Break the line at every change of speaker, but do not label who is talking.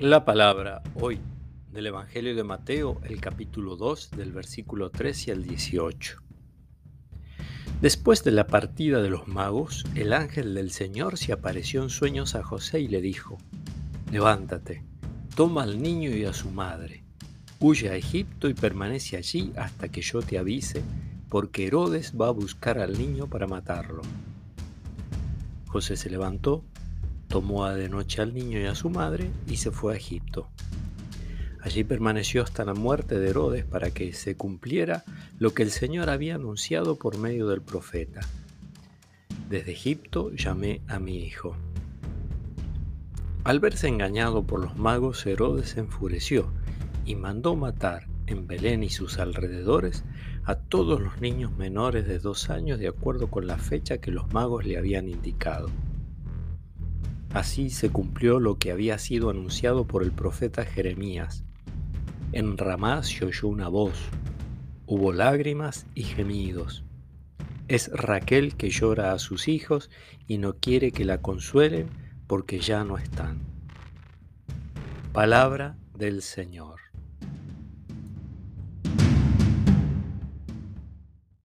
La palabra hoy del Evangelio de Mateo, el capítulo 2, del versículo 13 al 18. Después de la partida de los magos, el ángel del Señor se apareció en sueños a José y le dijo, Levántate, toma al niño y a su madre, huye a Egipto y permanece allí hasta que yo te avise, porque Herodes va a buscar al niño para matarlo. José se levantó, tomó de noche al niño y a su madre y se fue a Egipto. Allí permaneció hasta la muerte de Herodes para que se cumpliera lo que el Señor había anunciado por medio del profeta. Desde Egipto llamé a mi hijo. Al verse engañado por los magos, Herodes se enfureció y mandó matar en Belén y sus alrededores a todos los niños menores de dos años de acuerdo con la fecha que los magos le habían indicado. Así se cumplió lo que había sido anunciado por el profeta Jeremías. En Ramá se oyó una voz, hubo lágrimas y gemidos. Es Raquel que llora a sus hijos y no quiere que la consuelen porque ya no están. Palabra del Señor.